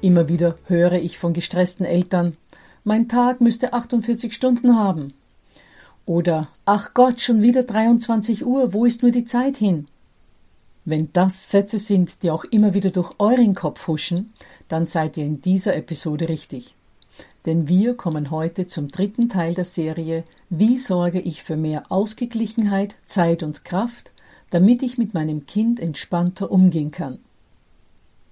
Immer wieder höre ich von gestressten Eltern, mein Tag müsste 48 Stunden haben. Oder, ach Gott, schon wieder 23 Uhr, wo ist nur die Zeit hin? Wenn das Sätze sind, die auch immer wieder durch euren Kopf huschen, dann seid ihr in dieser Episode richtig. Denn wir kommen heute zum dritten Teil der Serie Wie sorge ich für mehr Ausgeglichenheit, Zeit und Kraft, damit ich mit meinem Kind entspannter umgehen kann.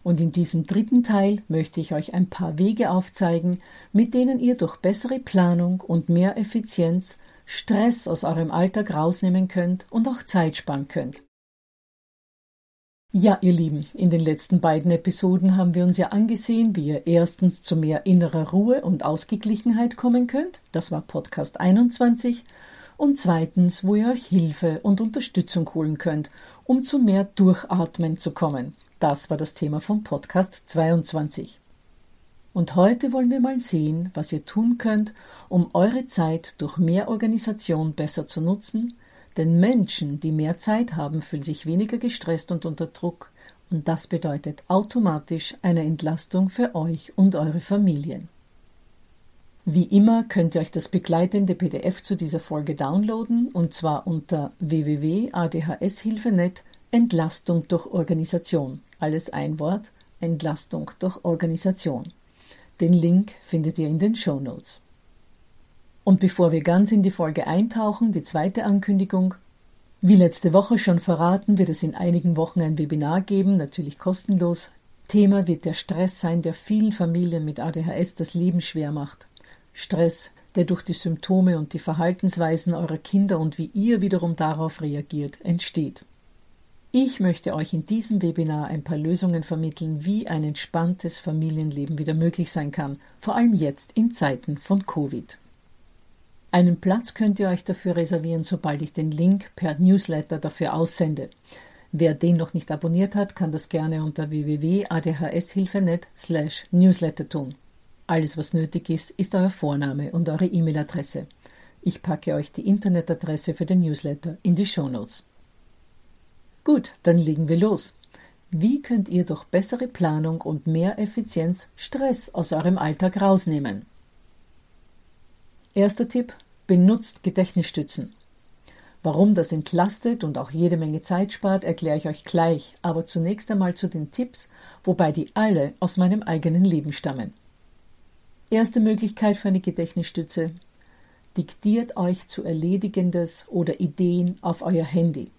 Und in diesem dritten Teil möchte ich euch ein paar Wege aufzeigen, mit denen ihr durch bessere Planung und mehr Effizienz Stress aus eurem Alltag rausnehmen könnt und auch Zeit sparen könnt. Ja, ihr Lieben, in den letzten beiden Episoden haben wir uns ja angesehen, wie ihr erstens zu mehr innerer Ruhe und Ausgeglichenheit kommen könnt. Das war Podcast 21. Und zweitens, wo ihr euch Hilfe und Unterstützung holen könnt, um zu mehr Durchatmen zu kommen. Das war das Thema vom Podcast 22. Und heute wollen wir mal sehen, was ihr tun könnt, um eure Zeit durch mehr Organisation besser zu nutzen, denn Menschen, die mehr Zeit haben, fühlen sich weniger gestresst und unter Druck, und das bedeutet automatisch eine Entlastung für euch und eure Familien. Wie immer könnt ihr euch das begleitende PDF zu dieser Folge downloaden, und zwar unter www.adhshilfe.net Entlastung durch Organisation. Alles ein Wort. Entlastung durch Organisation. Den Link findet ihr in den Show Notes. Und bevor wir ganz in die Folge eintauchen, die zweite Ankündigung. Wie letzte Woche schon verraten, wird es in einigen Wochen ein Webinar geben, natürlich kostenlos. Thema wird der Stress sein, der vielen Familien mit ADHS das Leben schwer macht. Stress, der durch die Symptome und die Verhaltensweisen eurer Kinder und wie ihr wiederum darauf reagiert, entsteht. Ich möchte euch in diesem Webinar ein paar Lösungen vermitteln, wie ein entspanntes Familienleben wieder möglich sein kann, vor allem jetzt in Zeiten von Covid. Einen Platz könnt ihr euch dafür reservieren, sobald ich den Link per Newsletter dafür aussende. Wer den noch nicht abonniert hat, kann das gerne unter www.adhshilfe.net slash newsletter tun. Alles, was nötig ist, ist euer Vorname und eure E-Mail-Adresse. Ich packe euch die Internetadresse für den Newsletter in die Show Notes. Gut, dann legen wir los. Wie könnt ihr durch bessere Planung und mehr Effizienz Stress aus eurem Alltag rausnehmen? Erster Tipp: Benutzt Gedächtnisstützen. Warum das entlastet und auch jede Menge Zeit spart, erkläre ich euch gleich, aber zunächst einmal zu den Tipps, wobei die alle aus meinem eigenen Leben stammen. Erste Möglichkeit für eine Gedächtnisstütze: Diktiert euch zu Erledigendes oder Ideen auf euer Handy.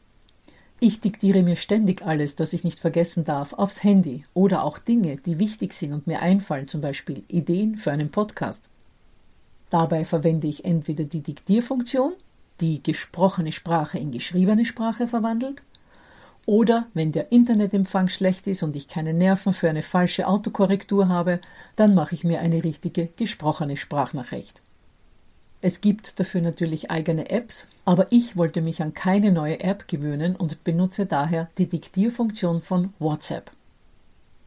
Ich diktiere mir ständig alles, das ich nicht vergessen darf, aufs Handy oder auch Dinge, die wichtig sind und mir einfallen, zum Beispiel Ideen für einen Podcast. Dabei verwende ich entweder die Diktierfunktion, die gesprochene Sprache in geschriebene Sprache verwandelt, oder wenn der Internetempfang schlecht ist und ich keine Nerven für eine falsche Autokorrektur habe, dann mache ich mir eine richtige gesprochene Sprachnachricht. Es gibt dafür natürlich eigene Apps, aber ich wollte mich an keine neue App gewöhnen und benutze daher die Diktierfunktion von WhatsApp.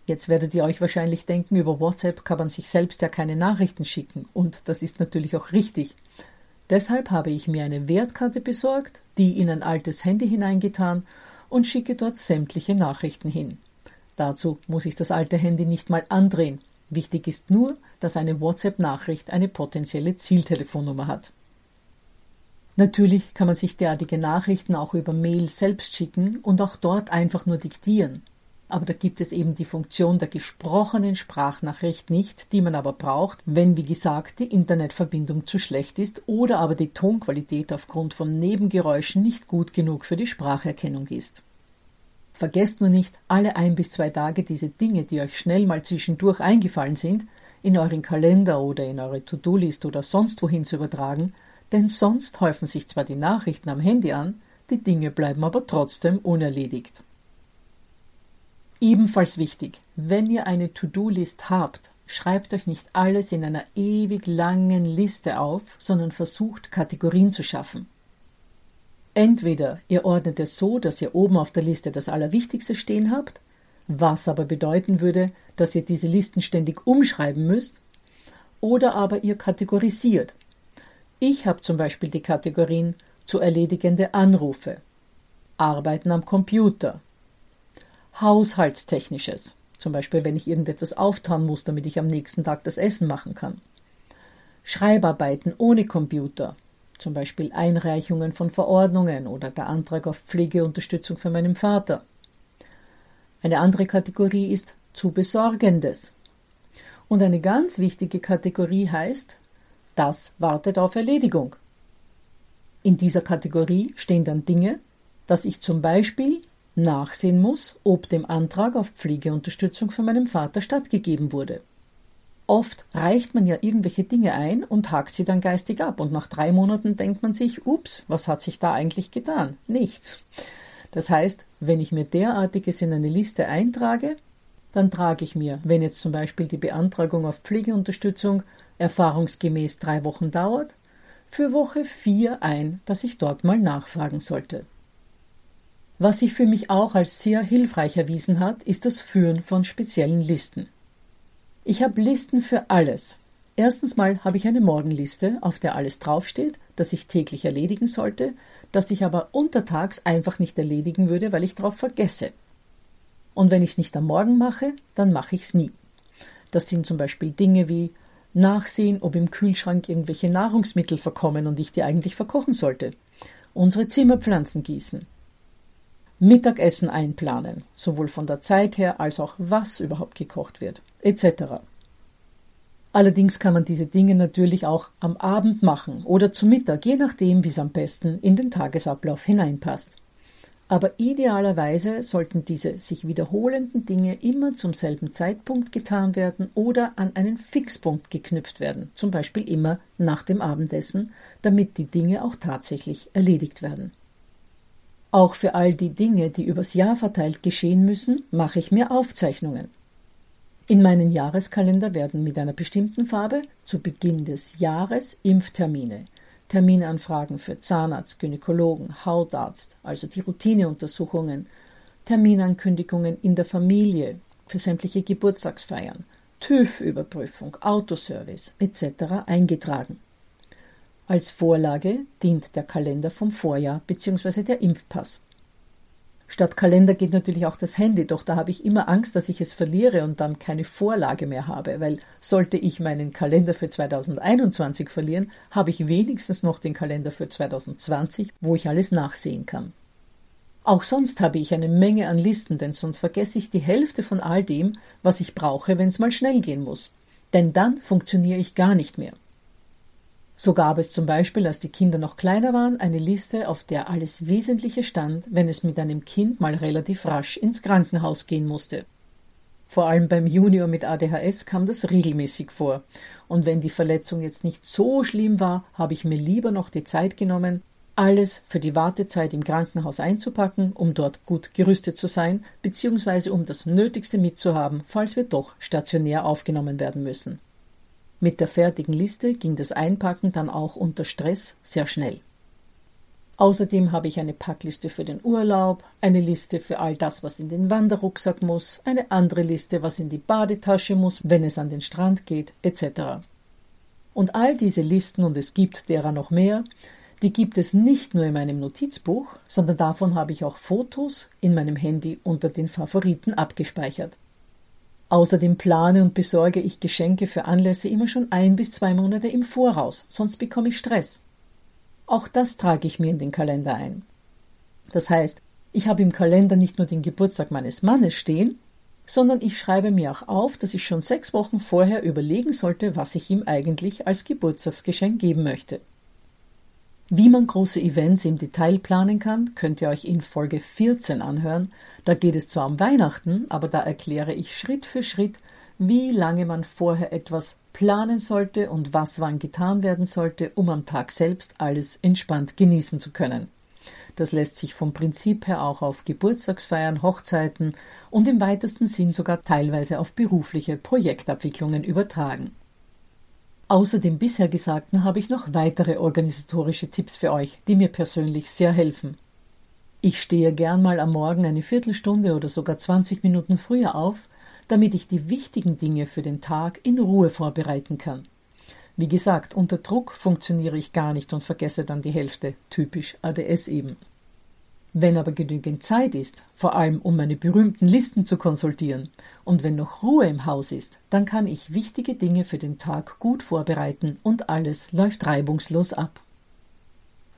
Jetzt werdet ihr euch wahrscheinlich denken, über WhatsApp kann man sich selbst ja keine Nachrichten schicken und das ist natürlich auch richtig. Deshalb habe ich mir eine Wertkarte besorgt, die in ein altes Handy hineingetan und schicke dort sämtliche Nachrichten hin. Dazu muss ich das alte Handy nicht mal andrehen. Wichtig ist nur, dass eine WhatsApp-Nachricht eine potenzielle Zieltelefonnummer hat. Natürlich kann man sich derartige Nachrichten auch über Mail selbst schicken und auch dort einfach nur diktieren. Aber da gibt es eben die Funktion der gesprochenen Sprachnachricht nicht, die man aber braucht, wenn, wie gesagt, die Internetverbindung zu schlecht ist oder aber die Tonqualität aufgrund von Nebengeräuschen nicht gut genug für die Spracherkennung ist. Vergesst nur nicht, alle ein bis zwei Tage diese Dinge, die euch schnell mal zwischendurch eingefallen sind, in euren Kalender oder in eure To-Do-List oder sonst wohin zu übertragen, denn sonst häufen sich zwar die Nachrichten am Handy an, die Dinge bleiben aber trotzdem unerledigt. Ebenfalls wichtig, wenn ihr eine To-Do-List habt, schreibt euch nicht alles in einer ewig langen Liste auf, sondern versucht Kategorien zu schaffen. Entweder ihr ordnet es so, dass ihr oben auf der Liste das Allerwichtigste stehen habt, was aber bedeuten würde, dass ihr diese Listen ständig umschreiben müsst, oder aber ihr kategorisiert. Ich habe zum Beispiel die Kategorien zu erledigende Anrufe, Arbeiten am Computer, Haushaltstechnisches, zum Beispiel wenn ich irgendetwas auftauen muss, damit ich am nächsten Tag das Essen machen kann. Schreibarbeiten ohne Computer, zum Beispiel Einreichungen von Verordnungen oder der Antrag auf Pflegeunterstützung für meinen Vater. Eine andere Kategorie ist zu Besorgendes. Und eine ganz wichtige Kategorie heißt, das wartet auf Erledigung. In dieser Kategorie stehen dann Dinge, dass ich zum Beispiel nachsehen muss, ob dem Antrag auf Pflegeunterstützung von meinem Vater stattgegeben wurde. Oft reicht man ja irgendwelche Dinge ein und hakt sie dann geistig ab, und nach drei Monaten denkt man sich, ups, was hat sich da eigentlich getan? Nichts. Das heißt, wenn ich mir derartiges in eine Liste eintrage, dann trage ich mir, wenn jetzt zum Beispiel die Beantragung auf Pflegeunterstützung erfahrungsgemäß drei Wochen dauert, für Woche vier ein, dass ich dort mal nachfragen sollte. Was sich für mich auch als sehr hilfreich erwiesen hat, ist das Führen von speziellen Listen. Ich habe Listen für alles. Erstens mal habe ich eine Morgenliste, auf der alles draufsteht, das ich täglich erledigen sollte, das ich aber untertags einfach nicht erledigen würde, weil ich darauf vergesse. Und wenn ich es nicht am Morgen mache, dann mache ich es nie. Das sind zum Beispiel Dinge wie Nachsehen, ob im Kühlschrank irgendwelche Nahrungsmittel verkommen und ich die eigentlich verkochen sollte. Unsere Zimmerpflanzen gießen. Mittagessen einplanen, sowohl von der Zeit her als auch was überhaupt gekocht wird, etc. Allerdings kann man diese Dinge natürlich auch am Abend machen oder zu Mittag, je nachdem, wie es am besten in den Tagesablauf hineinpasst. Aber idealerweise sollten diese sich wiederholenden Dinge immer zum selben Zeitpunkt getan werden oder an einen Fixpunkt geknüpft werden, zum Beispiel immer nach dem Abendessen, damit die Dinge auch tatsächlich erledigt werden. Auch für all die Dinge, die übers Jahr verteilt geschehen müssen, mache ich mir Aufzeichnungen. In meinen Jahreskalender werden mit einer bestimmten Farbe zu Beginn des Jahres Impftermine, Terminanfragen für Zahnarzt, Gynäkologen, Hautarzt, also die Routineuntersuchungen, Terminankündigungen in der Familie für sämtliche Geburtstagsfeiern, TÜV-Überprüfung, Autoservice etc. eingetragen. Als Vorlage dient der Kalender vom Vorjahr bzw. der Impfpass. Statt Kalender geht natürlich auch das Handy, doch da habe ich immer Angst, dass ich es verliere und dann keine Vorlage mehr habe, weil sollte ich meinen Kalender für 2021 verlieren, habe ich wenigstens noch den Kalender für 2020, wo ich alles nachsehen kann. Auch sonst habe ich eine Menge an Listen, denn sonst vergesse ich die Hälfte von all dem, was ich brauche, wenn es mal schnell gehen muss. Denn dann funktioniere ich gar nicht mehr. So gab es zum Beispiel, als die Kinder noch kleiner waren, eine Liste, auf der alles Wesentliche stand, wenn es mit einem Kind mal relativ rasch ins Krankenhaus gehen musste. Vor allem beim Junior mit ADHS kam das regelmäßig vor. Und wenn die Verletzung jetzt nicht so schlimm war, habe ich mir lieber noch die Zeit genommen, alles für die Wartezeit im Krankenhaus einzupacken, um dort gut gerüstet zu sein, beziehungsweise um das Nötigste mitzuhaben, falls wir doch stationär aufgenommen werden müssen. Mit der fertigen Liste ging das Einpacken dann auch unter Stress sehr schnell. Außerdem habe ich eine Packliste für den Urlaub, eine Liste für all das, was in den Wanderrucksack muss, eine andere Liste, was in die Badetasche muss, wenn es an den Strand geht, etc. Und all diese Listen, und es gibt derer noch mehr, die gibt es nicht nur in meinem Notizbuch, sondern davon habe ich auch Fotos in meinem Handy unter den Favoriten abgespeichert. Außerdem plane und besorge ich Geschenke für Anlässe immer schon ein bis zwei Monate im Voraus, sonst bekomme ich Stress. Auch das trage ich mir in den Kalender ein. Das heißt, ich habe im Kalender nicht nur den Geburtstag meines Mannes stehen, sondern ich schreibe mir auch auf, dass ich schon sechs Wochen vorher überlegen sollte, was ich ihm eigentlich als Geburtstagsgeschenk geben möchte. Wie man große Events im Detail planen kann, könnt ihr euch in Folge 14 anhören. Da geht es zwar um Weihnachten, aber da erkläre ich Schritt für Schritt, wie lange man vorher etwas planen sollte und was wann getan werden sollte, um am Tag selbst alles entspannt genießen zu können. Das lässt sich vom Prinzip her auch auf Geburtstagsfeiern, Hochzeiten und im weitesten Sinn sogar teilweise auf berufliche Projektabwicklungen übertragen. Außer dem bisher Gesagten habe ich noch weitere organisatorische Tipps für euch, die mir persönlich sehr helfen. Ich stehe gern mal am Morgen eine Viertelstunde oder sogar 20 Minuten früher auf, damit ich die wichtigen Dinge für den Tag in Ruhe vorbereiten kann. Wie gesagt, unter Druck funktioniere ich gar nicht und vergesse dann die Hälfte, typisch ADS eben. Wenn aber genügend Zeit ist, vor allem um meine berühmten Listen zu konsultieren, und wenn noch Ruhe im Haus ist, dann kann ich wichtige Dinge für den Tag gut vorbereiten und alles läuft reibungslos ab.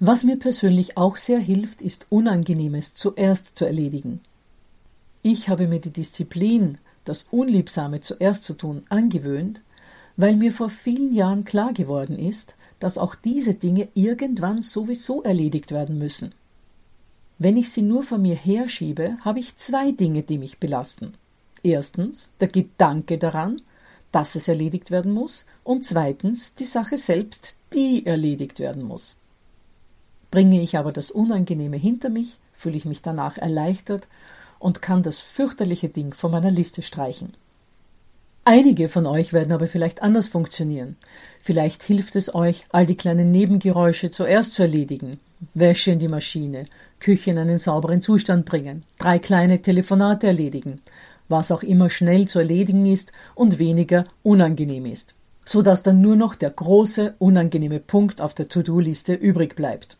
Was mir persönlich auch sehr hilft, ist Unangenehmes zuerst zu erledigen. Ich habe mir die Disziplin, das Unliebsame zuerst zu tun, angewöhnt, weil mir vor vielen Jahren klar geworden ist, dass auch diese Dinge irgendwann sowieso erledigt werden müssen. Wenn ich sie nur von mir herschiebe, habe ich zwei Dinge, die mich belasten. Erstens der Gedanke daran, dass es erledigt werden muss, und zweitens die Sache selbst, die erledigt werden muss. Bringe ich aber das Unangenehme hinter mich, fühle ich mich danach erleichtert und kann das fürchterliche Ding von meiner Liste streichen. Einige von euch werden aber vielleicht anders funktionieren. Vielleicht hilft es euch, all die kleinen Nebengeräusche zuerst zu erledigen. Wäsche in die Maschine, Küche in einen sauberen Zustand bringen, drei kleine Telefonate erledigen, was auch immer schnell zu erledigen ist und weniger unangenehm ist, so dass dann nur noch der große, unangenehme Punkt auf der To-Do-Liste übrig bleibt.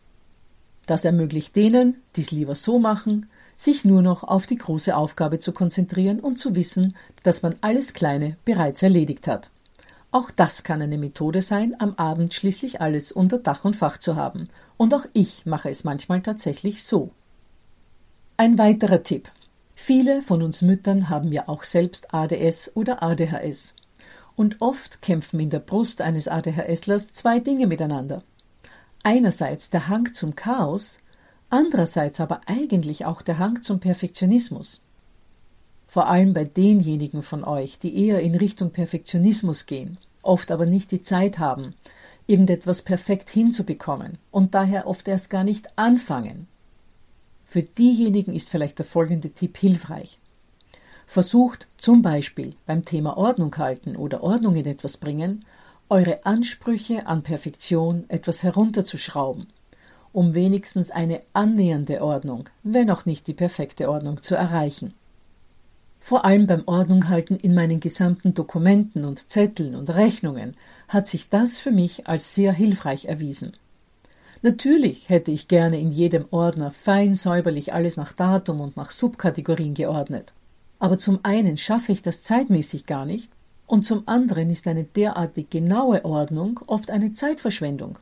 Das ermöglicht denen, die es lieber so machen, sich nur noch auf die große Aufgabe zu konzentrieren und zu wissen, dass man alles Kleine bereits erledigt hat. Auch das kann eine Methode sein, am Abend schließlich alles unter Dach und Fach zu haben. Und auch ich mache es manchmal tatsächlich so. Ein weiterer Tipp. Viele von uns Müttern haben ja auch selbst ADS oder ADHS. Und oft kämpfen in der Brust eines ADHSlers zwei Dinge miteinander. Einerseits der Hang zum Chaos, andererseits aber eigentlich auch der Hang zum Perfektionismus. Vor allem bei denjenigen von euch, die eher in Richtung Perfektionismus gehen, oft aber nicht die Zeit haben, irgendetwas perfekt hinzubekommen und daher oft erst gar nicht anfangen. Für diejenigen ist vielleicht der folgende Tipp hilfreich. Versucht zum Beispiel beim Thema Ordnung halten oder Ordnung in etwas bringen, eure Ansprüche an Perfektion etwas herunterzuschrauben um wenigstens eine annähernde Ordnung, wenn auch nicht die perfekte Ordnung zu erreichen. Vor allem beim Ordnunghalten in meinen gesamten Dokumenten und Zetteln und Rechnungen hat sich das für mich als sehr hilfreich erwiesen. Natürlich hätte ich gerne in jedem Ordner fein säuberlich alles nach Datum und nach Subkategorien geordnet. Aber zum einen schaffe ich das zeitmäßig gar nicht, und zum anderen ist eine derartig genaue Ordnung oft eine Zeitverschwendung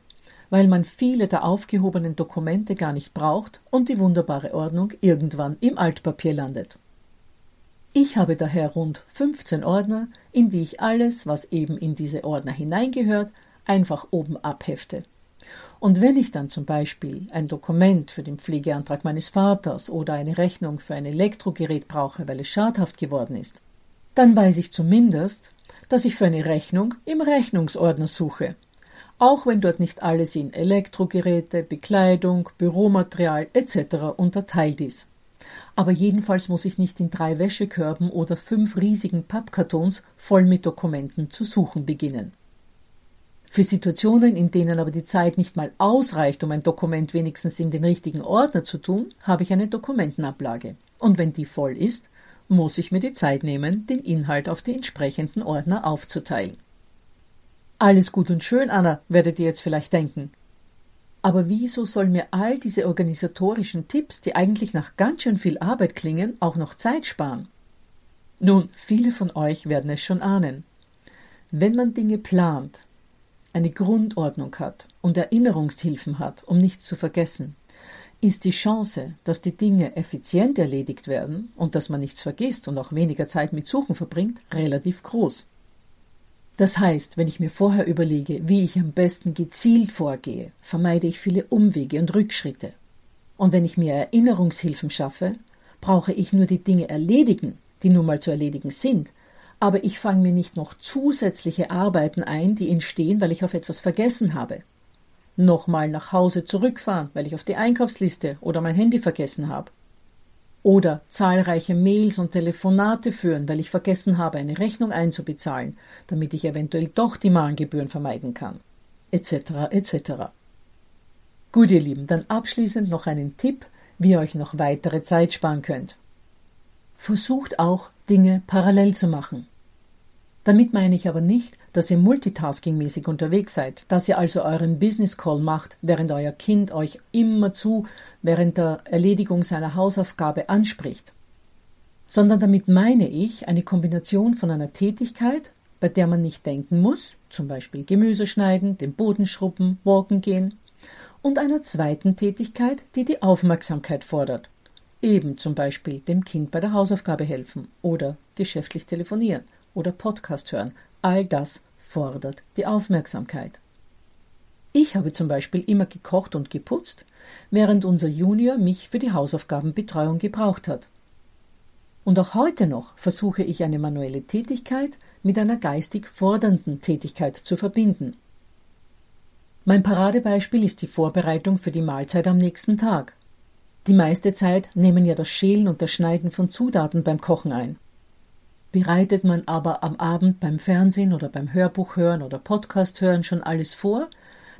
weil man viele der aufgehobenen Dokumente gar nicht braucht und die wunderbare Ordnung irgendwann im Altpapier landet. Ich habe daher rund 15 Ordner, in die ich alles, was eben in diese Ordner hineingehört, einfach oben abhefte. Und wenn ich dann zum Beispiel ein Dokument für den Pflegeantrag meines Vaters oder eine Rechnung für ein Elektrogerät brauche, weil es schadhaft geworden ist, Dann weiß ich zumindest, dass ich für eine Rechnung im Rechnungsordner suche. Auch wenn dort nicht alles in Elektrogeräte, Bekleidung, Büromaterial etc. unterteilt ist. Aber jedenfalls muss ich nicht in drei Wäschekörben oder fünf riesigen Pappkartons voll mit Dokumenten zu suchen beginnen. Für Situationen, in denen aber die Zeit nicht mal ausreicht, um ein Dokument wenigstens in den richtigen Ordner zu tun, habe ich eine Dokumentenablage. Und wenn die voll ist, muss ich mir die Zeit nehmen, den Inhalt auf die entsprechenden Ordner aufzuteilen. Alles gut und schön, Anna, werdet ihr jetzt vielleicht denken. Aber wieso soll mir all diese organisatorischen Tipps, die eigentlich nach ganz schön viel Arbeit klingen, auch noch Zeit sparen? Nun, viele von euch werden es schon ahnen. Wenn man Dinge plant, eine Grundordnung hat und Erinnerungshilfen hat, um nichts zu vergessen, ist die Chance, dass die Dinge effizient erledigt werden und dass man nichts vergisst und auch weniger Zeit mit Suchen verbringt, relativ groß. Das heißt, wenn ich mir vorher überlege, wie ich am besten gezielt vorgehe, vermeide ich viele Umwege und Rückschritte. Und wenn ich mir Erinnerungshilfen schaffe, brauche ich nur die Dinge erledigen, die nun mal zu erledigen sind, aber ich fange mir nicht noch zusätzliche Arbeiten ein, die entstehen, weil ich auf etwas vergessen habe nochmal nach Hause zurückfahren, weil ich auf die Einkaufsliste oder mein Handy vergessen habe. Oder zahlreiche Mails und Telefonate führen, weil ich vergessen habe, eine Rechnung einzubezahlen, damit ich eventuell doch die Mahngebühren vermeiden kann. Etc. etc. Gut, ihr Lieben, dann abschließend noch einen Tipp, wie ihr euch noch weitere Zeit sparen könnt. Versucht auch, Dinge parallel zu machen. Damit meine ich aber nicht, dass ihr multitaskingmäßig unterwegs seid, dass ihr also euren Business Call macht, während euer Kind euch immerzu während der Erledigung seiner Hausaufgabe anspricht. Sondern damit meine ich eine Kombination von einer Tätigkeit, bei der man nicht denken muss, zum Beispiel Gemüse schneiden, den Boden schrubben, walken gehen, und einer zweiten Tätigkeit, die die Aufmerksamkeit fordert. Eben zum Beispiel dem Kind bei der Hausaufgabe helfen oder geschäftlich telefonieren oder Podcast hören, all das fordert die Aufmerksamkeit. Ich habe zum Beispiel immer gekocht und geputzt, während unser Junior mich für die Hausaufgabenbetreuung gebraucht hat. Und auch heute noch versuche ich eine manuelle Tätigkeit mit einer geistig fordernden Tätigkeit zu verbinden. Mein Paradebeispiel ist die Vorbereitung für die Mahlzeit am nächsten Tag. Die meiste Zeit nehmen ja das Schälen und das Schneiden von Zutaten beim Kochen ein. Bereitet man aber am Abend beim Fernsehen oder beim Hörbuch hören oder Podcast hören schon alles vor,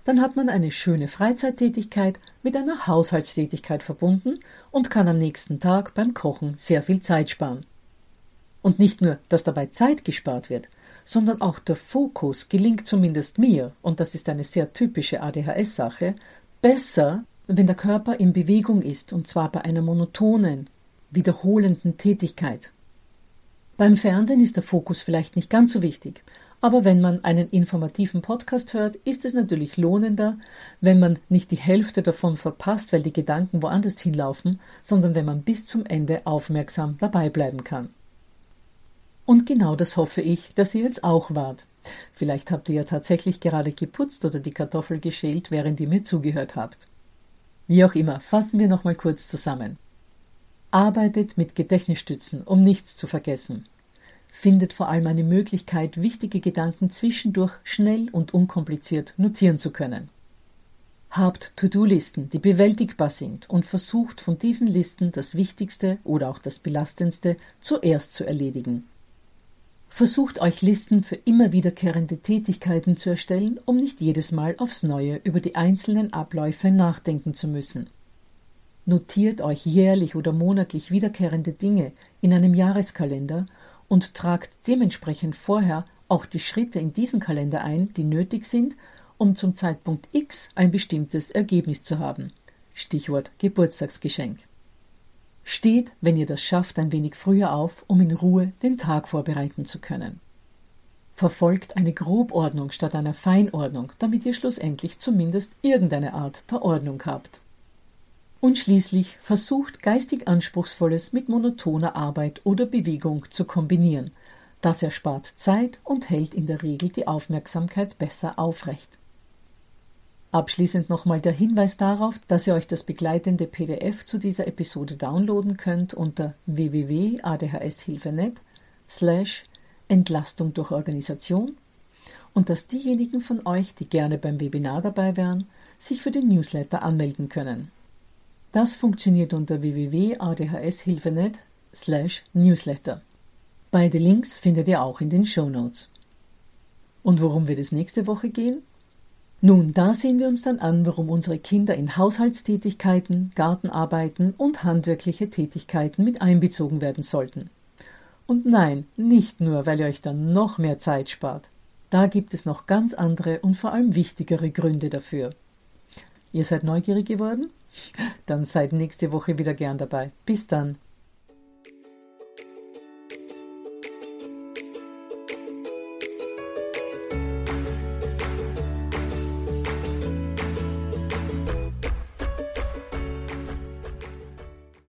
dann hat man eine schöne Freizeittätigkeit mit einer Haushaltstätigkeit verbunden und kann am nächsten Tag beim Kochen sehr viel Zeit sparen. Und nicht nur, dass dabei Zeit gespart wird, sondern auch der Fokus gelingt zumindest mir, und das ist eine sehr typische ADHS-Sache, besser, wenn der Körper in Bewegung ist, und zwar bei einer monotonen, wiederholenden Tätigkeit. Beim Fernsehen ist der Fokus vielleicht nicht ganz so wichtig, aber wenn man einen informativen Podcast hört, ist es natürlich lohnender, wenn man nicht die Hälfte davon verpasst, weil die Gedanken woanders hinlaufen, sondern wenn man bis zum Ende aufmerksam dabei bleiben kann. Und genau das hoffe ich, dass ihr jetzt auch wart. Vielleicht habt ihr ja tatsächlich gerade geputzt oder die Kartoffel geschält, während ihr mir zugehört habt. Wie auch immer, fassen wir nochmal kurz zusammen. Arbeitet mit Gedächtnisstützen, um nichts zu vergessen findet vor allem eine Möglichkeit, wichtige Gedanken zwischendurch schnell und unkompliziert notieren zu können. Habt To-Do-Listen, die bewältigbar sind und versucht von diesen Listen das Wichtigste oder auch das Belastendste zuerst zu erledigen. Versucht euch Listen für immer wiederkehrende Tätigkeiten zu erstellen, um nicht jedes Mal aufs Neue über die einzelnen Abläufe nachdenken zu müssen. Notiert euch jährlich oder monatlich wiederkehrende Dinge in einem Jahreskalender und tragt dementsprechend vorher auch die Schritte in diesen Kalender ein, die nötig sind, um zum Zeitpunkt X ein bestimmtes Ergebnis zu haben. Stichwort Geburtstagsgeschenk. Steht, wenn ihr das schafft, ein wenig früher auf, um in Ruhe den Tag vorbereiten zu können. Verfolgt eine Grobordnung statt einer Feinordnung, damit ihr schlussendlich zumindest irgendeine Art der Ordnung habt und schließlich versucht geistig Anspruchsvolles mit monotoner Arbeit oder Bewegung zu kombinieren. Das erspart Zeit und hält in der Regel die Aufmerksamkeit besser aufrecht. Abschließend nochmal der Hinweis darauf, dass ihr euch das begleitende PDF zu dieser Episode downloaden könnt unter www.adhshilfe.net slash Entlastung durch Organisation und dass diejenigen von euch, die gerne beim Webinar dabei wären, sich für den Newsletter anmelden können. Das funktioniert unter www.adhshilfenet slash newsletter. Beide Links findet ihr auch in den Show Notes. Und worum wird es nächste Woche gehen? Nun, da sehen wir uns dann an, warum unsere Kinder in Haushaltstätigkeiten, Gartenarbeiten und handwerkliche Tätigkeiten mit einbezogen werden sollten. Und nein, nicht nur, weil ihr euch dann noch mehr Zeit spart. Da gibt es noch ganz andere und vor allem wichtigere Gründe dafür. Ihr seid neugierig geworden? Dann seid nächste Woche wieder gern dabei. Bis dann.